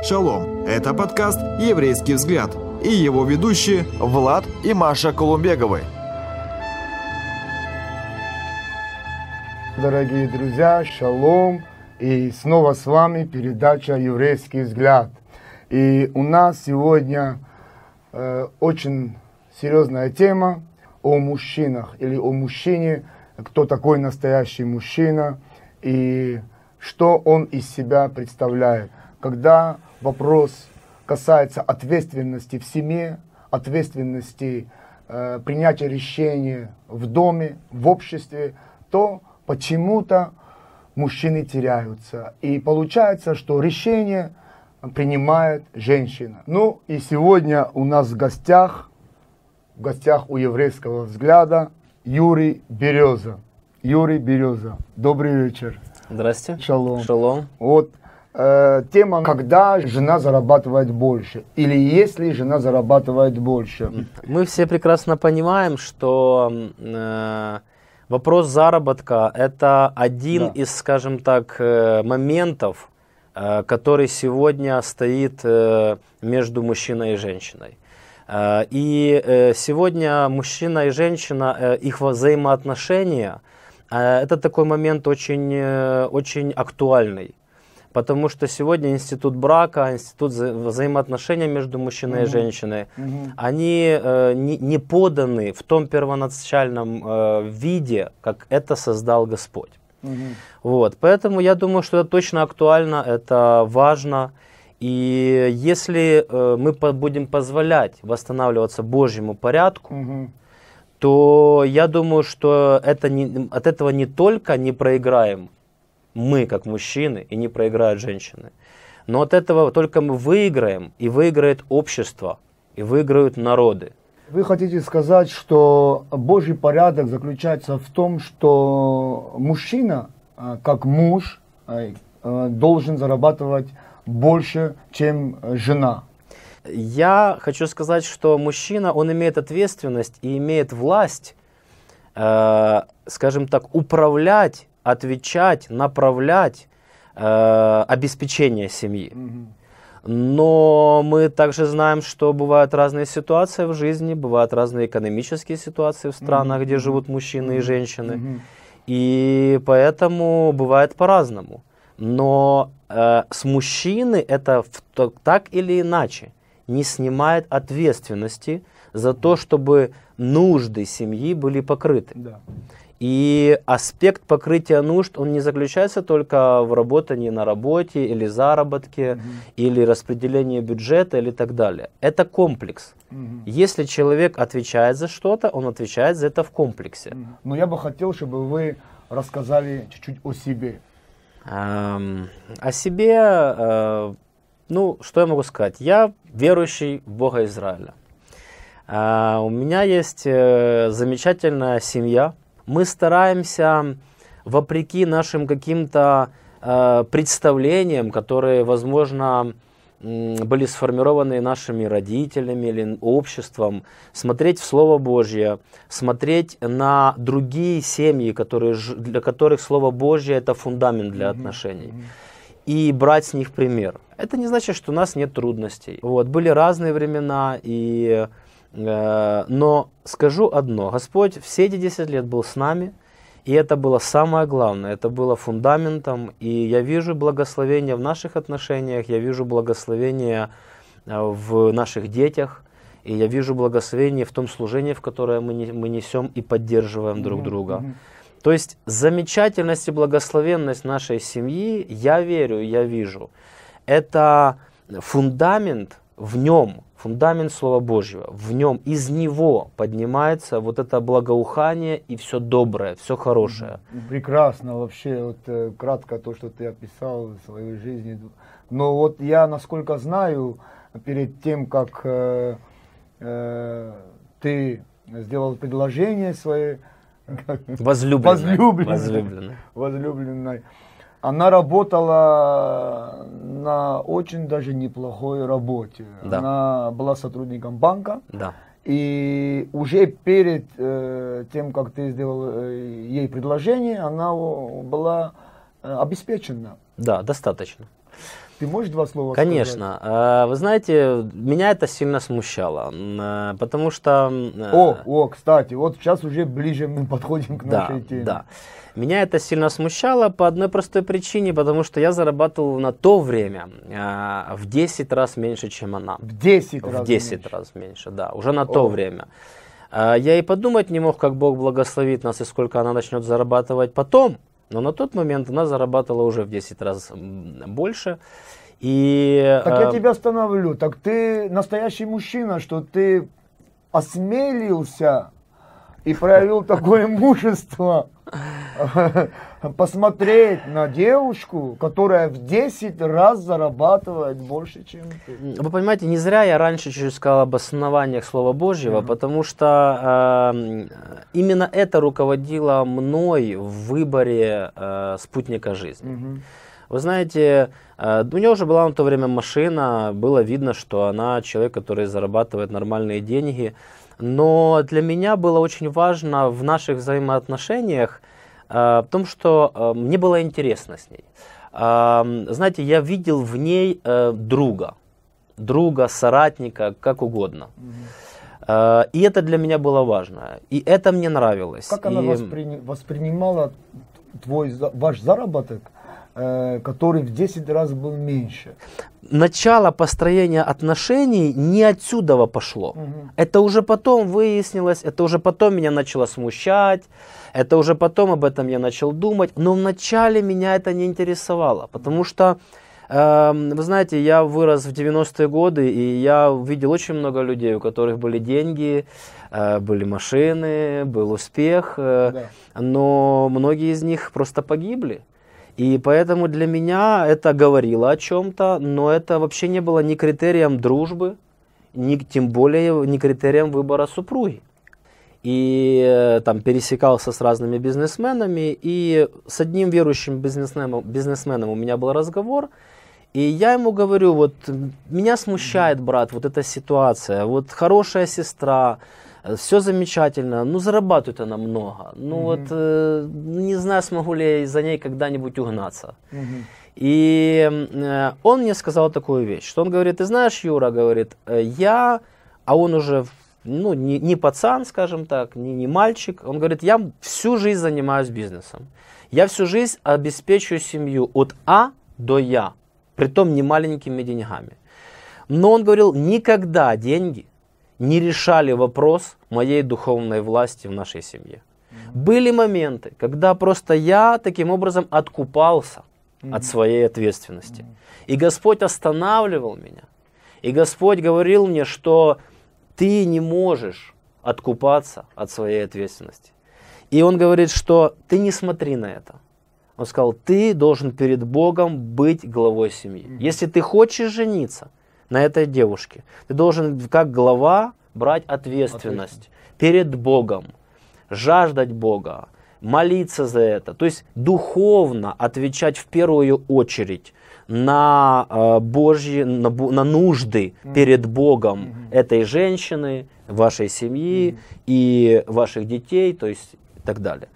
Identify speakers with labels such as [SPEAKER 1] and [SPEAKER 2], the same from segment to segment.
[SPEAKER 1] Шалом! Это подкаст «Еврейский взгляд» и его ведущие Влад и Маша Колумбеговы.
[SPEAKER 2] Дорогие друзья, шалом! И снова с вами передача «Еврейский взгляд». И у нас сегодня э, очень серьезная тема о мужчинах или о мужчине, кто такой настоящий мужчина и что он из себя представляет. Когда вопрос касается ответственности в семье, ответственности э, принятия решения в доме, в обществе, то почему-то мужчины теряются. И получается, что решение принимает женщина. Ну и сегодня у нас в гостях, в гостях у еврейского взгляда Юрий Береза. Юрий Береза. Добрый вечер.
[SPEAKER 3] Здрасте.
[SPEAKER 2] Шалом.
[SPEAKER 3] Шалом.
[SPEAKER 2] Вот э, тема, когда жена зарабатывает больше, или если жена зарабатывает больше.
[SPEAKER 3] Мы все прекрасно понимаем, что э, вопрос заработка это один
[SPEAKER 2] Да.
[SPEAKER 3] из, скажем так, э, моментов, э, который сегодня стоит э, между мужчиной и женщиной. Э, И э, сегодня мужчина и женщина, э, их взаимоотношения, это такой момент очень, очень актуальный. Потому что сегодня институт брака, институт вза- взаимоотношений между мужчиной и
[SPEAKER 2] Мгм.
[SPEAKER 3] женщиной,
[SPEAKER 2] Мгм.
[SPEAKER 3] они э, не, не поданы в том первоначальном э, виде, как это создал Господь.
[SPEAKER 2] Мгм.
[SPEAKER 3] Вот, поэтому я думаю, что это точно актуально, это важно. И если э, мы по- будем позволять восстанавливаться Божьему порядку,
[SPEAKER 2] Мгм.
[SPEAKER 3] то я думаю, что это не, от этого не только не проиграем мы, как мужчины, и не проиграют женщины, но от этого только мы выиграем, и выиграет общество, и выиграют народы.
[SPEAKER 2] Вы хотите сказать, что Божий порядок заключается в том, что мужчина, а, как муж, а, а, должен зарабатывать больше, чем жена.
[SPEAKER 3] Я хочу сказать, что мужчина, он имеет ответственность и имеет власть, э, скажем так, управлять, отвечать, направлять э, обеспечение семьи. Но мы также знаем, что бывают разные ситуации в жизни, бывают разные экономические ситуации в странах, где живут мужчины и женщины. И поэтому бывает по-разному. Но э, с мужчины это в- так или иначе не снимает ответственности за то, чтобы нужды семьи были покрыты.
[SPEAKER 2] Да.
[SPEAKER 3] И аспект покрытия нужд, он не заключается только в работании на работе или заработке,
[SPEAKER 2] Мгм.
[SPEAKER 3] или распределении бюджета или так далее. Это комплекс.
[SPEAKER 2] Мгм.
[SPEAKER 3] Если человек отвечает за что-то, он отвечает за это в комплексе.
[SPEAKER 2] Но я бы хотел, чтобы вы рассказали чуть-чуть о себе.
[SPEAKER 3] Эм, О себе, э, ну, что я могу сказать? Я верующий в Бога Израиля. Э, У меня есть э, замечательная семья. Мы стараемся, вопреки нашим каким-то э, представлениям, которые, возможно, были сформированы нашими родителями или обществом, смотреть в Слово Божье, смотреть на другие семьи, которые, для которых Слово Божье это фундамент для
[SPEAKER 2] Мгм.
[SPEAKER 3] отношений и брать с них пример. Это не значит, что у нас нет трудностей. Вот, были разные времена, и, но скажу одно. Господь все эти 10 лет был с нами, и это было самое главное, это было фундаментом, и я вижу благословение в наших отношениях, я вижу благословение э, в наших детях, и я вижу благословение в том служении, в которое мы, не- мы несем и поддерживаем друг
[SPEAKER 2] Мгм.
[SPEAKER 3] друга. То есть замечательность и благословенность нашей семьи, я верю, я вижу, это фундамент в нем, фундамент Слова Божьего, в нем, из него поднимается вот это благоухание и все доброе, все хорошее.
[SPEAKER 2] Прекрасно вообще, вот э, кратко то, что ты описал в своей жизни. Но вот я, насколько знаю, перед тем, как э, э, ты сделал предложение своей
[SPEAKER 3] Возлюбленная.
[SPEAKER 2] Возлюбленная.
[SPEAKER 3] Возлюбленная.
[SPEAKER 2] возлюбленной, она работала на очень даже неплохой работе.
[SPEAKER 3] Да.
[SPEAKER 2] Она была сотрудником банка.
[SPEAKER 3] Да.
[SPEAKER 2] И уже перед э, тем, как ты сделал э, ей предложение, она о, была э, э, обеспечена.
[SPEAKER 3] Да, достаточно.
[SPEAKER 2] Ты можешь два слова
[SPEAKER 3] Конечно.
[SPEAKER 2] сказать?
[SPEAKER 3] Э, Вы знаете, меня это сильно смущало, э, потому что... э,
[SPEAKER 2] О, о, кстати, вот сейчас уже ближе мы подходим к
[SPEAKER 3] да,
[SPEAKER 2] нашей теме.
[SPEAKER 3] да. Меня это сильно смущало по одной простой причине, потому что я зарабатывал на то время э, в 10 раз меньше, чем она.
[SPEAKER 2] В 10 раз
[SPEAKER 3] В 10
[SPEAKER 2] меньше.
[SPEAKER 3] раз меньше, да, уже на то
[SPEAKER 2] О.
[SPEAKER 3] время. А, Я и подумать не мог, как Бог благословит нас и сколько она начнет зарабатывать потом. Но на тот момент она зарабатывала уже в 10 раз больше. И,
[SPEAKER 2] Так я
[SPEAKER 3] э,
[SPEAKER 2] тебя остановлю. Так ты настоящий мужчина, что ты осмелился и проявил такое мужество посмотреть на девушку, которая в 10 раз зарабатывает больше, чем ты.
[SPEAKER 3] Вы понимаете, не зря я раньше чуть-чуть сказал об основаниях Слова Божьего, потому что э, именно это руководило мной в выборе э, спутника жизни.
[SPEAKER 2] Мгм.
[SPEAKER 3] Вы знаете, э, у нее уже была на то время машина, было видно, что она человек, который зарабатывает нормальные деньги. Но для меня было очень важно в наших взаимоотношениях э, в том, что э, мне было интересно с ней. Знаете, я видел в ней друга, друга, соратника, как угодно. И это для меня было важно. И это мне нравилось.
[SPEAKER 2] Как она
[SPEAKER 3] И-
[SPEAKER 2] воспри- воспринимала твой ваш заработок, который в 10 раз был меньше?
[SPEAKER 3] начало построения отношений не отсюда пошло.
[SPEAKER 2] Мгм.
[SPEAKER 3] Это уже потом выяснилось, это уже потом меня начало смущать, это уже потом об этом я начал думать, но вначале меня это не интересовало, потому что, эм, вы знаете, я вырос в 90-е годы, и я видел очень много людей, у которых были деньги, э, были машины, был успех, э,
[SPEAKER 2] Да.
[SPEAKER 3] но многие из них просто погибли. И поэтому для меня это говорило о чем-то, но это вообще не было ни критерием дружбы, ни, тем более не критерием выбора супруги. И э, там пересекался с разными бизнесменами, и с одним верующим бизнесменом, бизнесменом у меня был разговор, и я ему говорю, вот меня смущает, брат, вот эта ситуация, вот хорошая сестра, все замечательно, ну зарабатывает она много, ну
[SPEAKER 2] Мгм.
[SPEAKER 3] вот э, не знаю, смогу ли я за ней когда-нибудь угнаться.
[SPEAKER 2] Мгм.
[SPEAKER 3] И э, он мне сказал такую вещь, что он говорит, ты знаешь, Юра, говорит, э, я, а он уже, ну, не, не пацан, скажем так, не, не мальчик, он говорит, я всю жизнь занимаюсь бизнесом. Я всю жизнь обеспечиваю семью от А до Я, притом не маленькими деньгами. Но он говорил, никогда деньги не решали вопрос моей духовной власти в нашей семье. Были моменты, когда просто я таким образом откупался от своей ответственности. И Господь останавливал меня. И Господь говорил мне, что ты не можешь откупаться от своей ответственности. И Он говорит, что ты не смотри на это. Он сказал, ты должен перед Богом быть главой семьи. Если ты хочешь жениться на этой девушке, ты должен как глава брать ответственность перед Богом, жаждать Бога, молиться за это. То есть духовно отвечать в первую очередь на э, Божьи, на, на нужды перед Богом этой женщины, вашей семьи и ваших детей, то есть и так далее.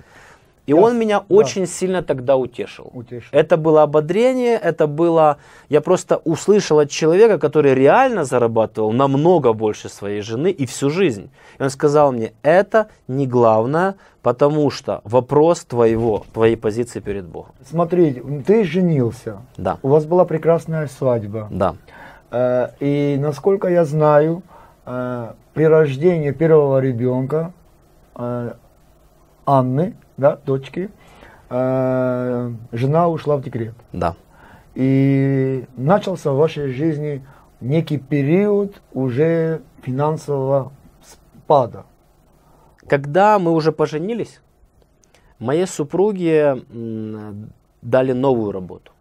[SPEAKER 3] И
[SPEAKER 2] Я
[SPEAKER 3] он меня
[SPEAKER 2] да.
[SPEAKER 3] очень сильно тогда утешил.
[SPEAKER 2] Утешил.
[SPEAKER 3] Это было ободрение, это было... Я просто услышал от человека, который реально зарабатывал намного больше своей жены и всю жизнь. И он сказал мне, это не главное, потому что вопрос твоего, твоей позиции перед Богом.
[SPEAKER 2] Смотри, ты женился,
[SPEAKER 3] Да,
[SPEAKER 2] у вас была прекрасная свадьба.
[SPEAKER 3] да,
[SPEAKER 2] Э, И насколько я знаю, э, при рождении первого ребенка э, Анны, да, дочки, э, жена ушла в декрет.
[SPEAKER 3] да.
[SPEAKER 2] И начался в вашей жизни некий период уже финансового спада.
[SPEAKER 3] Когда мы уже поженились, моей супруге дали новую работу,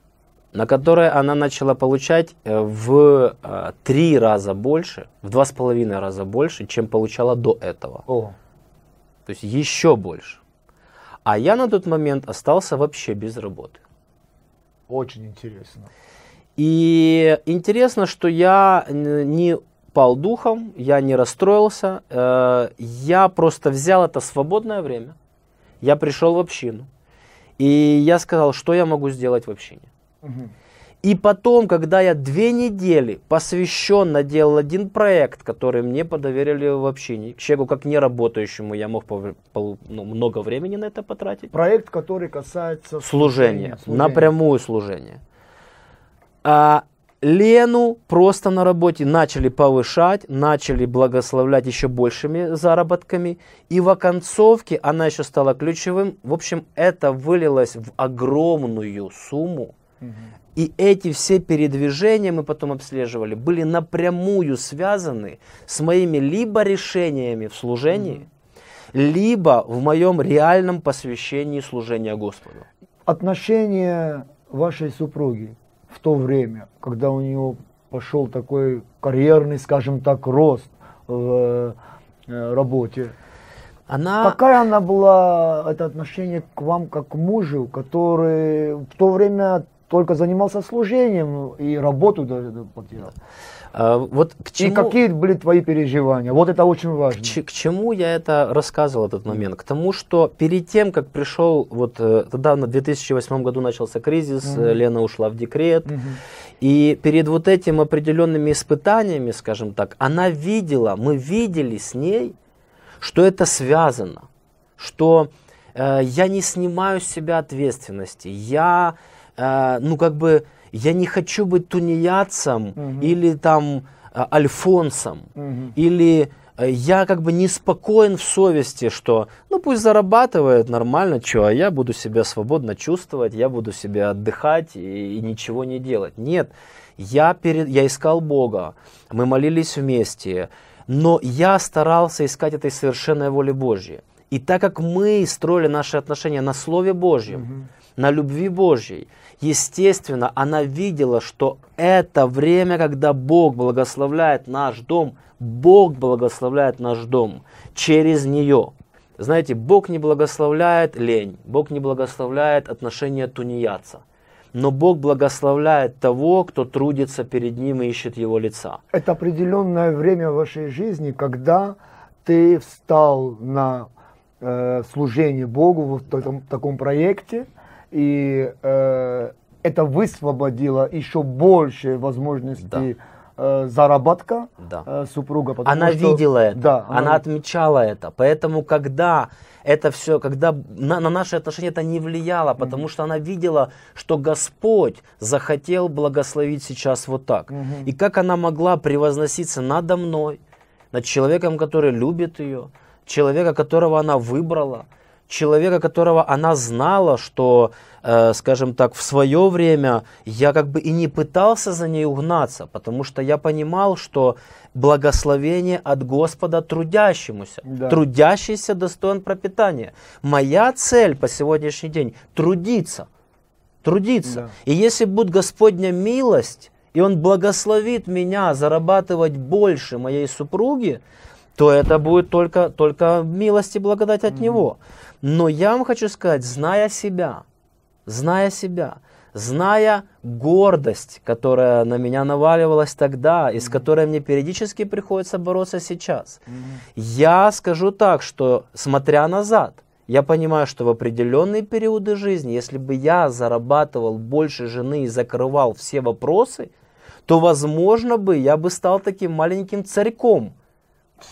[SPEAKER 3] на которой она начала получать э, в э, три раза больше, в два с половиной раза больше, чем получала до этого.
[SPEAKER 2] О,
[SPEAKER 3] То есть еще больше. А я на тот момент остался вообще без работы.
[SPEAKER 2] очень интересно.
[SPEAKER 3] И интересно, что я не пал духом, я не расстроился, э, я просто взял это свободное время, я пришел в общину, И я сказал, что я могу сделать в общине. И потом, когда я две недели посвященно делал один проект, который мне подоверили в общине, к человеку как неработающему, я мог пов- пол- ну, много времени на это потратить.
[SPEAKER 2] Проект, который касается
[SPEAKER 3] Служение,
[SPEAKER 2] служения.
[SPEAKER 3] напрямую служение. А Лену просто на работе начали повышать, начали благословлять еще большими заработками. И в оконцовке она еще стала ключевым. В общем, это вылилось в огромную сумму. И эти все передвижения мы потом обслеживали, были напрямую связаны с моими либо решениями в служении, либо в моем реальном посвящении служения Господу.
[SPEAKER 2] Отношения вашей супруги в то время, когда у нее пошел такой карьерный, скажем так, рост в э, работе,
[SPEAKER 3] Она,
[SPEAKER 2] Какая она была, это отношение к вам как к мужу, который в то время только занимался служением и работу даже потерял?
[SPEAKER 3] э, вот к
[SPEAKER 2] И
[SPEAKER 3] чему,
[SPEAKER 2] какие были твои переживания? Вот это очень важно.
[SPEAKER 3] к, к чему я это рассказывал этот момент? К тому, что перед тем, как пришел, вот э, тогда в 2008 году начался кризис,
[SPEAKER 2] Мгм.
[SPEAKER 3] Лена ушла в декрет,
[SPEAKER 2] Мгм.
[SPEAKER 3] И перед вот этим определенными испытаниями, скажем так, она видела, мы видели с ней, что это связано, что э, я не снимаю с себя ответственности, я, э, ну как бы, я не хочу быть тунеядцем
[SPEAKER 2] Мгм.
[SPEAKER 3] или там э, альфонсом,
[SPEAKER 2] Мгм.
[SPEAKER 3] или э, я как бы неспокоен в совести, что ну пусть зарабатывает нормально, что, а я буду себя свободно чувствовать, я буду себе отдыхать и, и ничего не делать. Нет, я, перед, я искал Бога, мы молились вместе, но я старался искать этой совершенной воли Божьей. И так как мы строили наши отношения на Слове Божьем,
[SPEAKER 2] Мгм.
[SPEAKER 3] на любви Божьей, естественно, она видела, что это время, когда Бог благословляет наш дом, Бог благословляет наш дом через нее. Знаете, Бог не благословляет лень, Бог не благословляет отношения тунеядца, но Бог благословляет того, кто трудится перед Ним и ищет Его лица.
[SPEAKER 2] Это определенное время в вашей жизни, когда ты встал на э, служение Богу в таком, таком проекте, и э, это высвободило еще больше возможностей э, заработка
[SPEAKER 3] Да.
[SPEAKER 2] э, супруга.
[SPEAKER 3] Она
[SPEAKER 2] что-
[SPEAKER 3] видела это,
[SPEAKER 2] Да,
[SPEAKER 3] она, отмечала это. Поэтому, когда это все, когда на, на наши отношения это не влияло, потому что она видела, что Господь захотел благословить сейчас вот так.
[SPEAKER 2] Мгм.
[SPEAKER 3] И как она могла превозноситься надо мной, над человеком, который любит ее, человека, которого она выбрала, человека, которого она знала, что, э, скажем так, в свое время я как бы и не пытался за ней угнаться, потому что я понимал, что благословение от Господа трудящемуся.
[SPEAKER 2] Да.
[SPEAKER 3] Трудящийся достоин пропитания. Моя цель по сегодняшний день трудиться. Трудиться.
[SPEAKER 2] Да.
[SPEAKER 3] И если будет Господня милость, и Он благословит меня зарабатывать больше моей супруги, то это будет только, только милость и благодать от Него. Но я вам хочу сказать, зная себя, зная себя, зная гордость, которая на меня наваливалась тогда, и с которой мне периодически приходится бороться сейчас, я скажу так, что смотря назад, я понимаю, что в определенные периоды жизни, если бы я зарабатывал больше жены и закрывал все вопросы, то, возможно бы, я бы стал таким маленьким царьком,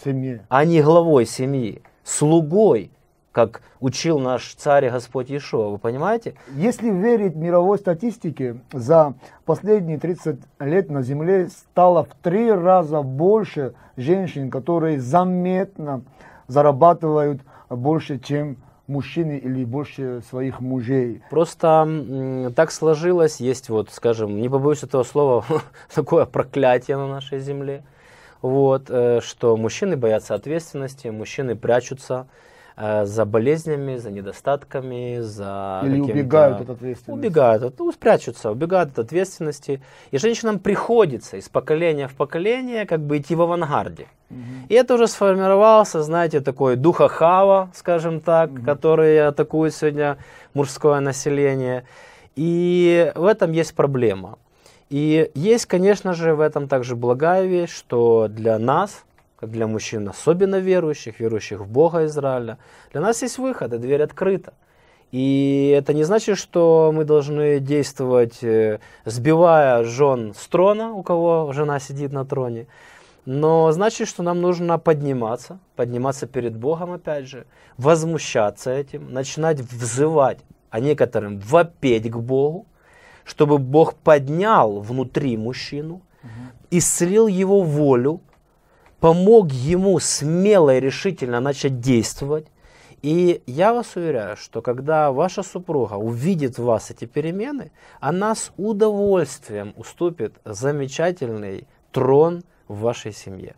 [SPEAKER 2] семье.
[SPEAKER 3] а не главой семьи, слугой, как учил наш царь и Господь Иешуа. Вы понимаете?
[SPEAKER 2] Если верить мировой статистике, за последние 30 лет на Земле стало в три раза больше женщин, которые заметно зарабатывают больше, чем мужчины или больше своих мужей.
[SPEAKER 3] Просто так сложилось, есть вот, скажем, не побоюсь этого слова, такое проклятие на нашей земле, вот, э, что мужчины боятся ответственности, мужчины прячутся за болезнями, за недостатками, за
[SPEAKER 2] Или убегают от ответственности.
[SPEAKER 3] Убегают, от- ну, спрячутся, убегают от ответственности. И женщинам приходится из поколения в поколение как бы идти в авангарде. И это уже сформировался, знаете, такой дух Ахава, скажем так, который атакует сегодня мужское население. И в этом есть проблема. И есть, конечно же, в этом также благая вещь, что для нас, как для мужчин, особенно верующих, верующих в Бога Израиля, для нас есть выход, и дверь открыта. И это не значит, что мы должны действовать, э, сбивая жен с трона, у кого жена сидит на троне. Но значит, что нам нужно подниматься, подниматься перед Богом опять же, возмущаться этим, начинать взывать, а некоторым вопеть к Богу, чтобы Бог поднял внутри мужчину, исцелил его волю, помог ему смело и решительно начать действовать. И я вас уверяю, что когда ваша супруга увидит в вас эти перемены, она с удовольствием уступит замечательный трон в вашей семье.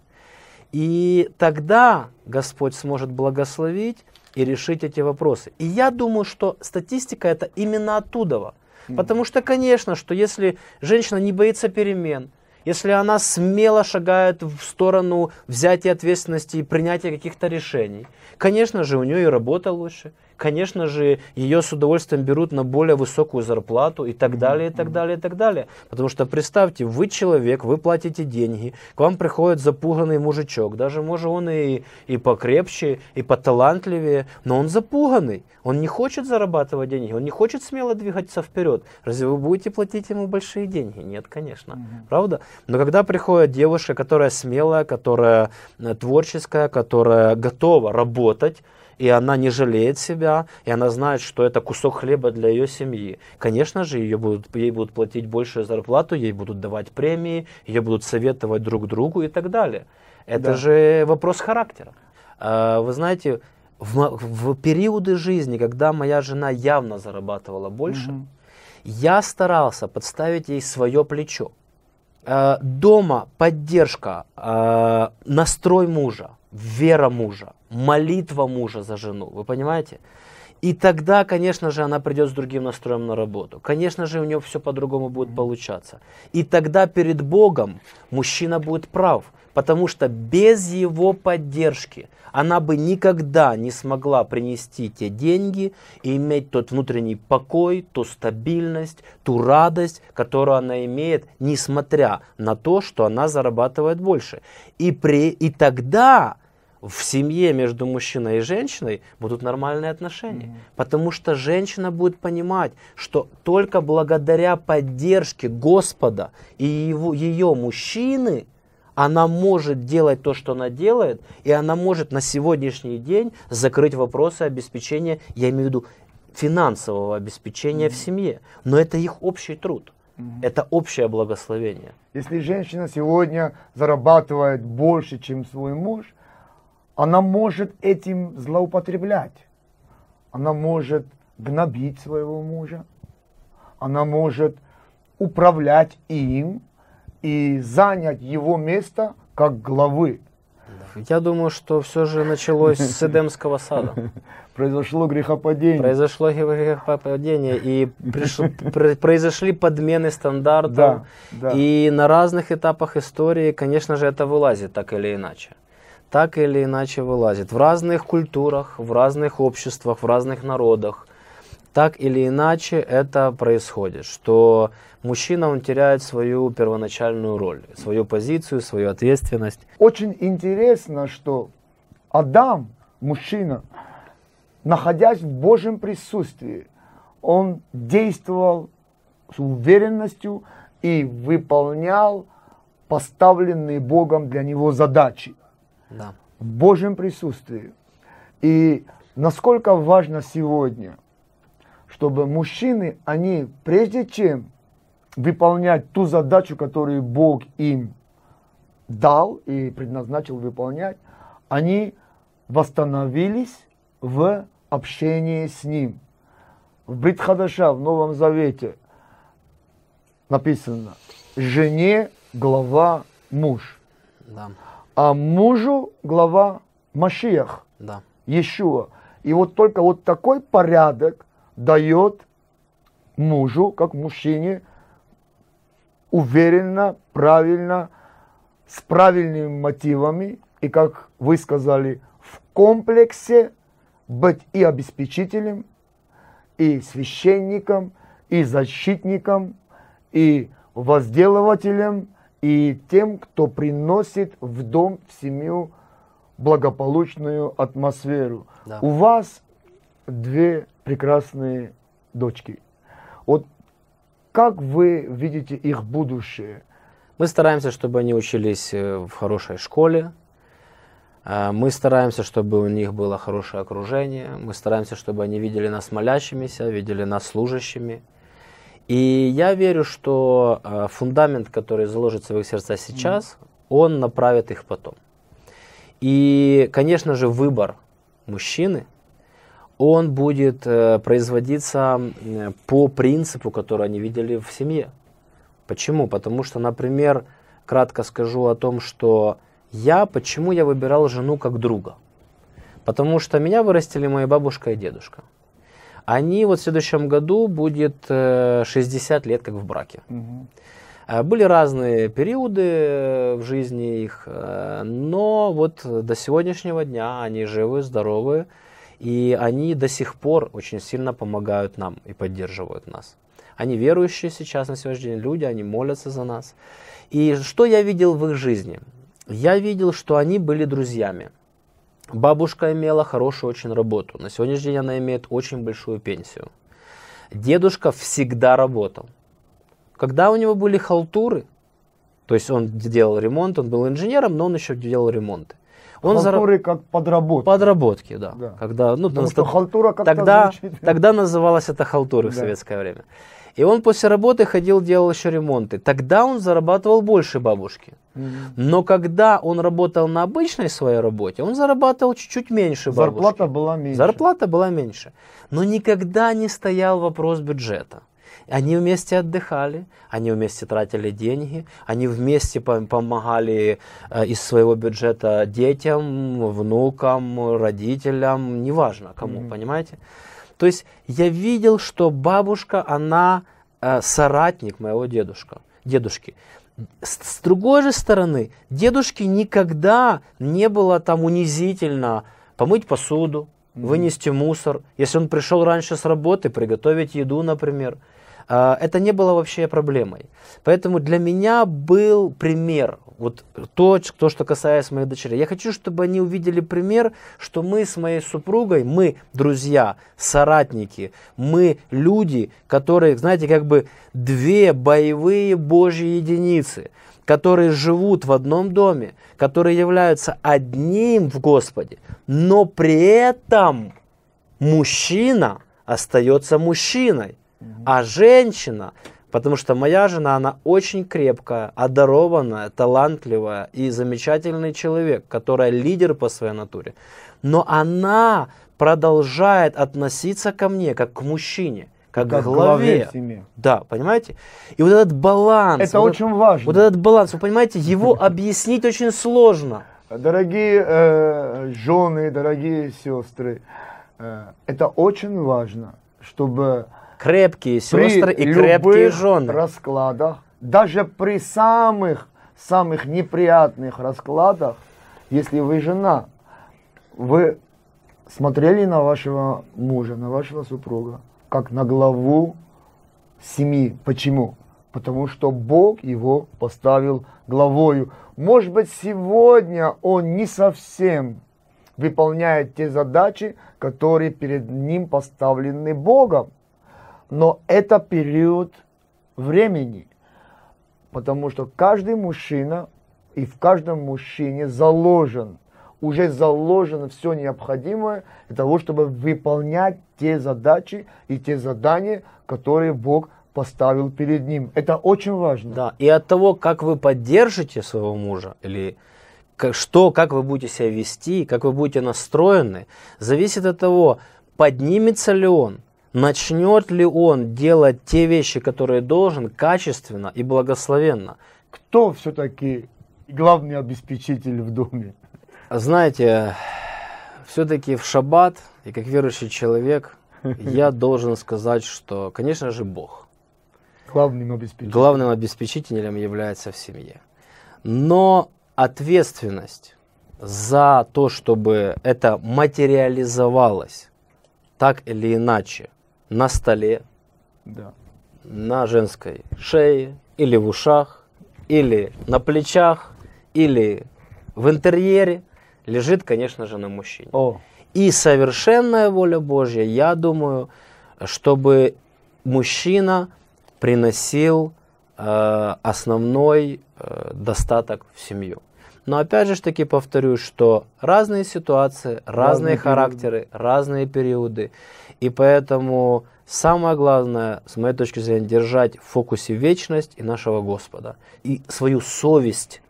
[SPEAKER 3] И тогда Господь сможет благословить и решить эти вопросы. И я думаю, что статистика это именно оттуда. Потому что, конечно, что если женщина не боится перемен, если она смело шагает в сторону взятия ответственности и принятия каких-то решений, конечно же, у нее и работа лучше, конечно же, ее с удовольствием берут на более высокую зарплату и так далее, и так далее, и так далее. Потому что представьте, вы человек, вы платите деньги, к вам приходит запуганный мужичок, даже может он и, и покрепче, и поталантливее, но он запуганный, он не хочет зарабатывать деньги, он не хочет смело двигаться вперед. Разве вы будете платить ему большие деньги? Нет, конечно. Правда? Но когда приходит девушка, которая смелая, которая э, творческая, которая готова работать, и она не жалеет себя, и она знает, что это кусок хлеба для ее семьи. Конечно же, ее будут, ей будут платить большую зарплату, ей будут давать премии, ее будут советовать друг другу и так далее. Это да. же вопрос характера. А, вы знаете, в, в периоды жизни, когда моя жена явно зарабатывала больше, угу. я старался подставить ей свое плечо. А, дома поддержка, а, настрой мужа, вера мужа, молитва мужа за жену. Вы понимаете? И тогда, конечно же, она придет с другим настроем на работу. Конечно же, у нее все по-другому будет получаться. И тогда перед Богом мужчина будет прав, потому что без его поддержки она бы никогда не смогла принести те деньги и иметь тот внутренний покой, ту стабильность, ту радость, которую она имеет, несмотря на то, что она зарабатывает больше. И, при, и тогда в семье между мужчиной и женщиной будут нормальные отношения. Mm-hmm. Потому что женщина будет понимать, что только благодаря поддержке Господа и его, ее мужчины она может делать то, что она делает, и она может на сегодняшний день закрыть вопросы обеспечения, я имею в виду финансового обеспечения mm-hmm. в семье. Но это их общий труд. Это общее благословение.
[SPEAKER 2] Если женщина сегодня зарабатывает больше, чем свой муж, она может этим злоупотреблять. Она может гнобить своего мужа. Она может управлять им и занять его место как главы.
[SPEAKER 3] Я думаю, что все же началось с Эдемского сада.
[SPEAKER 2] Произошло грехопадение.
[SPEAKER 3] Произошло грехопадение, и приш... произошли подмены стандартов. Да, да. И на разных этапах истории, конечно же, это вылазит так или иначе так или иначе вылазит. В разных культурах, в разных обществах, в разных народах. Так или иначе это происходит, что мужчина, он теряет свою первоначальную роль, свою позицию, свою ответственность.
[SPEAKER 2] Очень интересно, что Адам, мужчина, находясь в Божьем присутствии, он действовал с уверенностью и выполнял поставленные Богом для него задачи да. в Божьем присутствии. И насколько важно сегодня, чтобы мужчины, они прежде чем выполнять ту задачу, которую Бог им дал и предназначил выполнять, они восстановились в общении с Ним. В Бритхадаша, в Новом Завете написано, жене глава муж. Да а мужу глава Машиях, да. Иешуа. И вот только вот такой порядок дает мужу, как мужчине, уверенно, правильно, с правильными мотивами, и, как вы сказали, в комплексе быть и обеспечителем, и священником, и защитником, и возделывателем – и тем, кто приносит в дом, в семью благополучную атмосферу. Да. У вас две прекрасные дочки. Вот как вы видите их будущее?
[SPEAKER 3] Мы стараемся, чтобы они учились э, в хорошей школе. А, Мы стараемся, чтобы у них было хорошее окружение. Мы стараемся, чтобы они видели нас молящимися, видели нас служащими. И я верю, что э, фундамент, который заложится в их сердца сейчас, он направит их потом. И, конечно же, выбор мужчины, он будет э, производиться по принципу, который они видели в семье. Почему? Потому что, например, кратко скажу о том, что я, почему я выбирал жену как друга. Потому что меня вырастили моя бабушка и дедушка. Они вот в следующем году будет э, 60 лет как в браке. Э, Были разные периоды э, в жизни их, э, но вот до сегодняшнего дня они живы, здоровы, и они до сих пор очень сильно помогают нам и поддерживают нас. Они верующие сейчас на сегодняшний день люди, они молятся за нас. И что я видел в их жизни? Я видел, что они были друзьями. Бабушка имела хорошую очень работу. На сегодняшний день она имеет очень большую пенсию. Дедушка всегда работал. Когда у него были халтуры, то есть он делал ремонт, он был инженером, но он еще делал ремонты. Он
[SPEAKER 2] Халтуры как подработка.
[SPEAKER 3] Подработки, да.
[SPEAKER 2] Да.
[SPEAKER 3] Когда, ну,
[SPEAKER 2] Потому что халтура как-то
[SPEAKER 3] тогда,
[SPEAKER 2] звучит.
[SPEAKER 3] тогда называлось это халтурой в
[SPEAKER 2] Да.
[SPEAKER 3] советское время. И он после работы ходил, делал еще ремонты. Тогда он зарабатывал больше бабушки. Но когда он работал на обычной своей работе, он зарабатывал чуть-чуть меньше бабушки.
[SPEAKER 2] Зарплата была меньше.
[SPEAKER 3] Зарплата была меньше. Но никогда не стоял вопрос бюджета. Они вместе отдыхали, они вместе тратили деньги, они вместе пом- помогали э, из своего бюджета детям, внукам, родителям, неважно кому,
[SPEAKER 2] Мгм.
[SPEAKER 3] понимаете? То есть я видел, что бабушка, она э, соратник моего дедушка, дедушки. С, с другой же стороны, дедушке никогда не было там унизительно помыть посуду, вынести мусор, если он пришел раньше с работы, приготовить еду, например. А, Это не было вообще проблемой. Поэтому для меня был пример, вот то, то, что касается моих дочерей. Я хочу, чтобы они увидели пример, что мы с моей супругой, мы друзья, соратники, мы люди, которые, знаете, как бы две боевые божьи единицы, которые живут в одном доме, которые являются одним в Господе, но при этом мужчина остается мужчиной, а женщина, потому что моя жена, она очень крепкая, одарованная, талантливая и замечательный человек, которая лидер по своей натуре, но она продолжает относиться ко мне как к мужчине, как,
[SPEAKER 2] Как
[SPEAKER 3] к главе.
[SPEAKER 2] в семье.
[SPEAKER 3] Да, понимаете? И вот этот баланс.
[SPEAKER 2] Это
[SPEAKER 3] вот
[SPEAKER 2] очень важно.
[SPEAKER 3] Вот этот баланс, вы понимаете, его объяснить очень сложно.
[SPEAKER 2] Дорогие э, жены, дорогие сестры, э, это очень важно, чтобы
[SPEAKER 3] Крепкие
[SPEAKER 2] при
[SPEAKER 3] сестры и крепкие жены.
[SPEAKER 2] раскладах, даже при самых самых неприятных раскладах, если вы жена, вы смотрели на вашего мужа, на вашего супруга, как на главу семьи. Почему? Потому что Бог его поставил главою. Может быть, сегодня он не совсем выполняет те задачи, которые перед ним поставлены Богом. Но это период времени. Потому что каждый мужчина и в каждом мужчине заложен, уже заложено все необходимое для того, чтобы выполнять те задачи и те задания, которые Бог поставил перед ним. Это очень важно.
[SPEAKER 3] Да, и от того, как вы поддержите своего мужа, или что, как вы будете себя вести, как вы будете настроены, зависит от того, поднимется ли он, начнет ли он делать те вещи, которые должен, качественно и благословенно.
[SPEAKER 2] Кто все-таки главный обеспечитель в доме?
[SPEAKER 3] Знаете, все-таки в шаббат, и как верующий человек, я должен сказать, что, конечно же, Бог.
[SPEAKER 2] Главным обеспечителем.
[SPEAKER 3] главным обеспечителем является в семье. Но ответственность за то, чтобы это материализовалось так или иначе на столе,
[SPEAKER 2] Да.
[SPEAKER 3] на женской шее, или в ушах, или на плечах, или в интерьере, лежит, конечно же, на мужчине.
[SPEAKER 2] О,
[SPEAKER 3] И совершенная воля Божья, я думаю, чтобы мужчина приносил э, основной э, достаток в семью. Но опять же таки повторюсь, что разные ситуации, разные, разные характеры, периоды. разные периоды. И поэтому самое главное, с моей точки зрения, держать в фокусе вечность и нашего Господа. И свою совесть,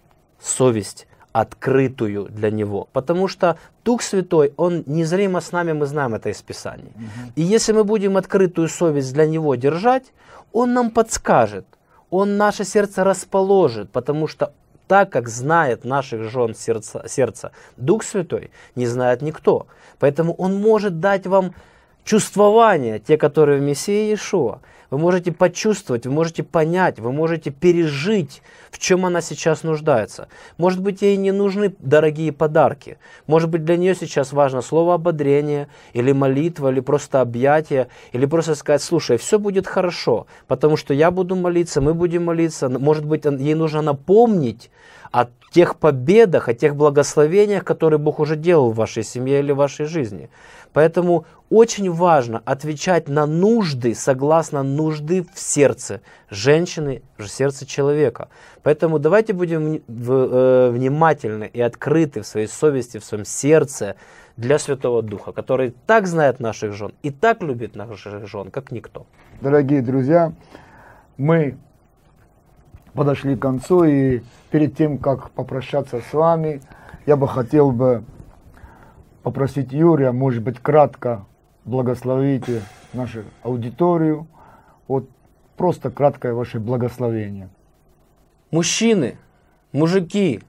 [SPEAKER 3] совесть открытую для Него. Потому что Дух Святой, Он незримо с нами, мы знаем это из Писания. Угу. И если мы будем открытую совесть для Него держать, Он нам подскажет, Он наше сердце расположит, потому что так как знает наших жен сердца, Дух Святой, не знает никто. Поэтому Он может дать вам чувствования, те, которые в Мессии Иешуа. Вы можете почувствовать, вы можете понять, вы можете пережить, в чем она сейчас нуждается. Может быть, ей не нужны дорогие подарки. Может быть, для нее сейчас важно слово ободрения, или молитва, или просто объятие, или просто сказать, слушай, все будет хорошо, потому что я буду молиться, мы будем молиться. Может быть, ей нужно напомнить о тех победах, о тех благословениях, которые Бог уже делал в вашей семье или в вашей жизни. Поэтому очень важно отвечать на нужды согласно нужды в сердце женщины, в сердце человека. Поэтому давайте будем э, внимательны и открыты в своей совести, в своем сердце для Святого Духа, который так знает наших жен и так любит наших жен, как никто.
[SPEAKER 2] Дорогие друзья, мы подошли к концу, и перед тем, как попрощаться с вами, я бы хотел бы попросить Юрия, может быть, кратко благословите нашу аудиторию. Вот просто краткое ваше благословение.
[SPEAKER 3] Мужчины, мужики,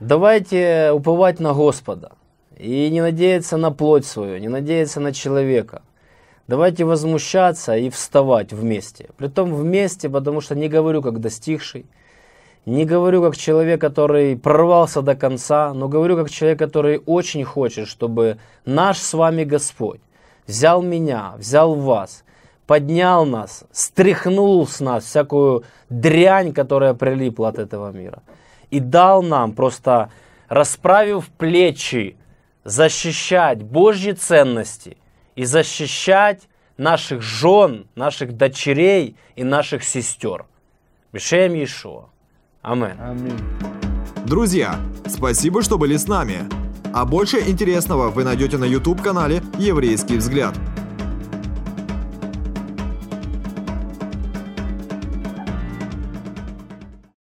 [SPEAKER 3] давайте уповать на Господа и не надеяться на плоть свою, не надеяться на человека. Давайте возмущаться и вставать вместе. Притом вместе, потому что не говорю как достигший, не говорю как человек, который прорвался до конца, но говорю как человек, который очень хочет, чтобы наш с вами Господь взял меня, взял вас, поднял нас, стряхнул с нас всякую дрянь, которая прилипла от этого мира. И дал нам, просто расправив плечи, защищать Божьи ценности и защищать наших жен, наших дочерей и наших сестер. Мишеем Иешуа. Амен. Аминь.
[SPEAKER 1] Друзья, спасибо, что были с нами. А больше интересного вы найдете на YouTube-канале «Еврейский взгляд».